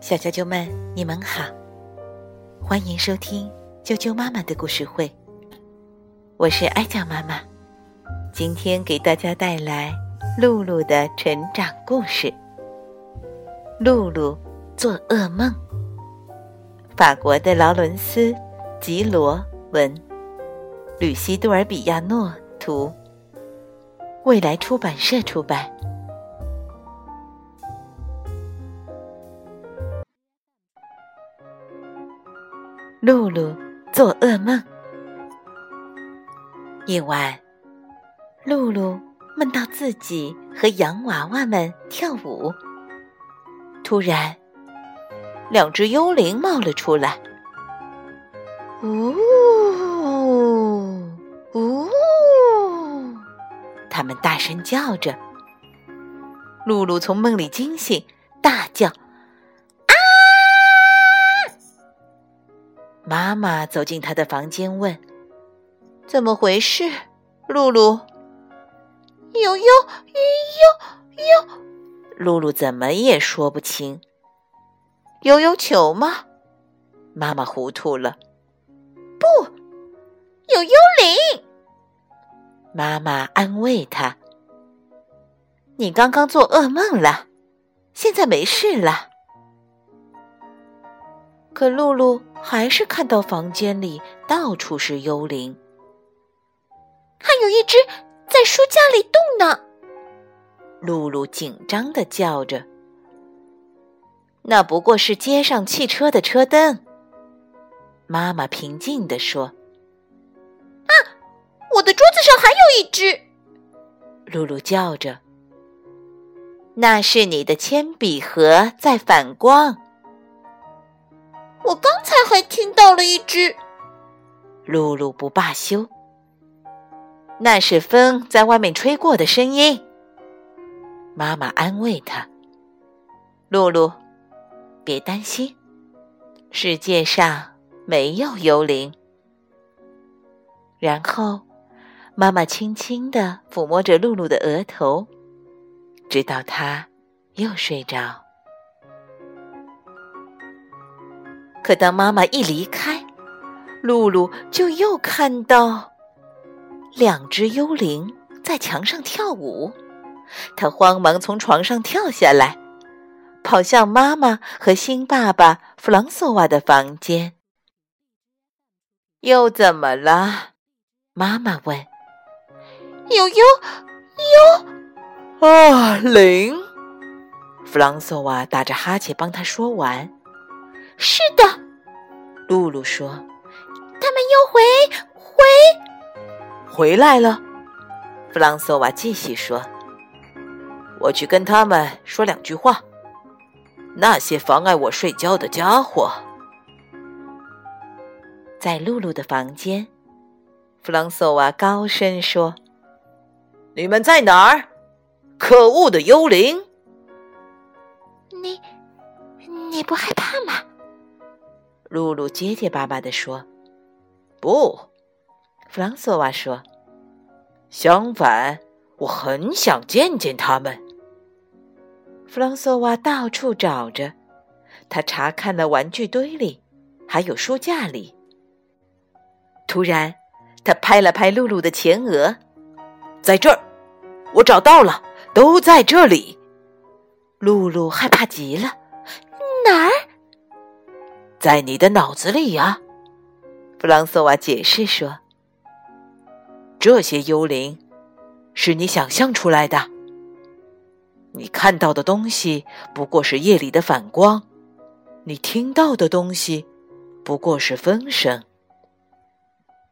小啾啾们，你们好，欢迎收听啾啾妈妈的故事会。我是哀酱妈妈，今天给大家带来露露的成长故事。露露做噩梦。法国的劳伦斯·吉罗文，吕西·杜尔比亚诺图，未来出版社出版。露露做噩梦。夜晚，露露梦到自己和洋娃娃们跳舞。突然，两只幽灵冒了出来。呜呜！他们大声叫着。露露从梦里惊醒，大叫。妈妈走进他的房间，问：“怎么回事，露露？”“有有有有。”露露怎么也说不清。“悠悠球吗？”妈妈糊涂了。“不，有幽灵。”妈妈安慰他：“你刚刚做噩梦了，现在没事了。”可露露。还是看到房间里到处是幽灵，还有一只在书架里动呢。露露紧张的叫着：“那不过是街上汽车的车灯。”妈妈平静的说：“啊，我的桌子上还有一只。”露露叫着：“那是你的铅笔盒在反光。”我刚才还听到了一只，露露不罢休。那是风在外面吹过的声音。妈妈安慰她：“露露，别担心，世界上没有幽灵。”然后，妈妈轻轻的抚摸着露露的额头，直到她又睡着。可当妈妈一离开，露露就又看到两只幽灵在墙上跳舞。她慌忙从床上跳下来，跑向妈妈和新爸爸弗朗索瓦的房间。又怎么了？妈妈问。有幽幽啊灵！弗朗索瓦打着哈欠帮他说完。是的，露露说：“他们又回回回来了。”弗朗索瓦继续说：“我去跟他们说两句话。那些妨碍我睡觉的家伙，在露露的房间。”弗朗索瓦高声说：“你们在哪儿？可恶的幽灵！你你不害怕吗？”露露结结巴巴地说：“不。”弗朗索瓦说：“相反，我很想见见他们。”弗朗索瓦到处找着，他查看了玩具堆里，还有书架里。突然，他拍了拍露露的前额：“在这儿，我找到了，都在这里。”露露害怕极了：“哪儿？”在你的脑子里呀，弗朗索瓦解释说：“这些幽灵是你想象出来的。你看到的东西不过是夜里的反光，你听到的东西不过是风声。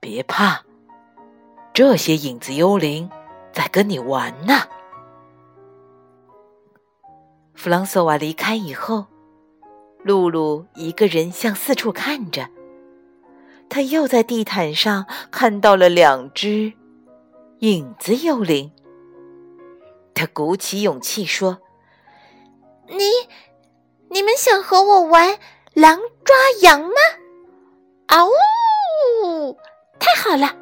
别怕，这些影子幽灵在跟你玩呢。”弗朗索瓦离开以后。露露一个人向四处看着，他又在地毯上看到了两只影子幽灵。他鼓起勇气说：“你，你们想和我玩狼抓羊吗？”“啊呜！太好了！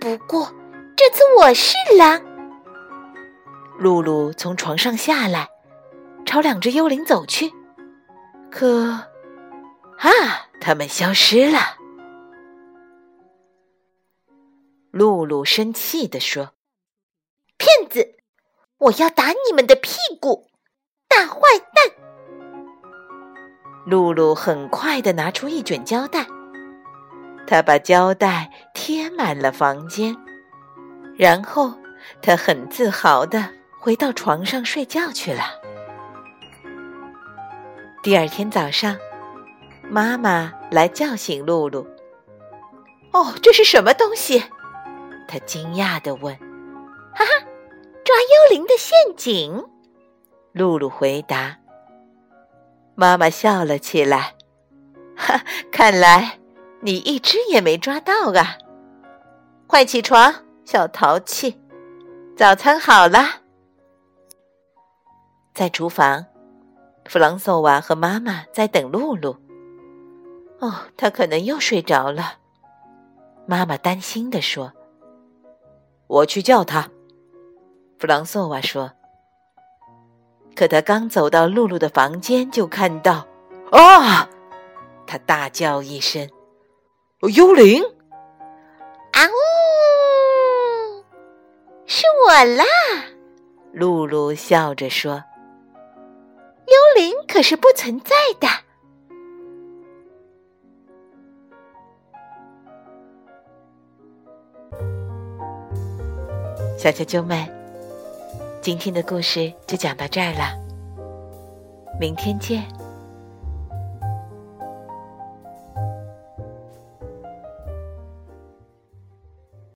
不过这次我是狼。”露露从床上下来。朝两只幽灵走去，可，啊，他们消失了。露露生气地说：“骗子！我要打你们的屁股，大坏蛋！”露露很快的拿出一卷胶带，她把胶带贴满了房间，然后她很自豪的回到床上睡觉去了。第二天早上，妈妈来叫醒露露。“哦，这是什么东西？”她惊讶的问。“哈哈，抓幽灵的陷阱。”露露回答。妈妈笑了起来。“哈，看来你一只也没抓到啊！快起床，小淘气，早餐好了。”在厨房。弗朗索瓦和妈妈在等露露。哦，他可能又睡着了。妈妈担心地说：“我去叫他。”弗朗索瓦说。可他刚走到露露的房间，就看到，啊！他大叫一声：“幽灵！”啊呜！是我啦！露露笑着说。可是不存在的，小啾啾们，今天的故事就讲到这儿了，明天见。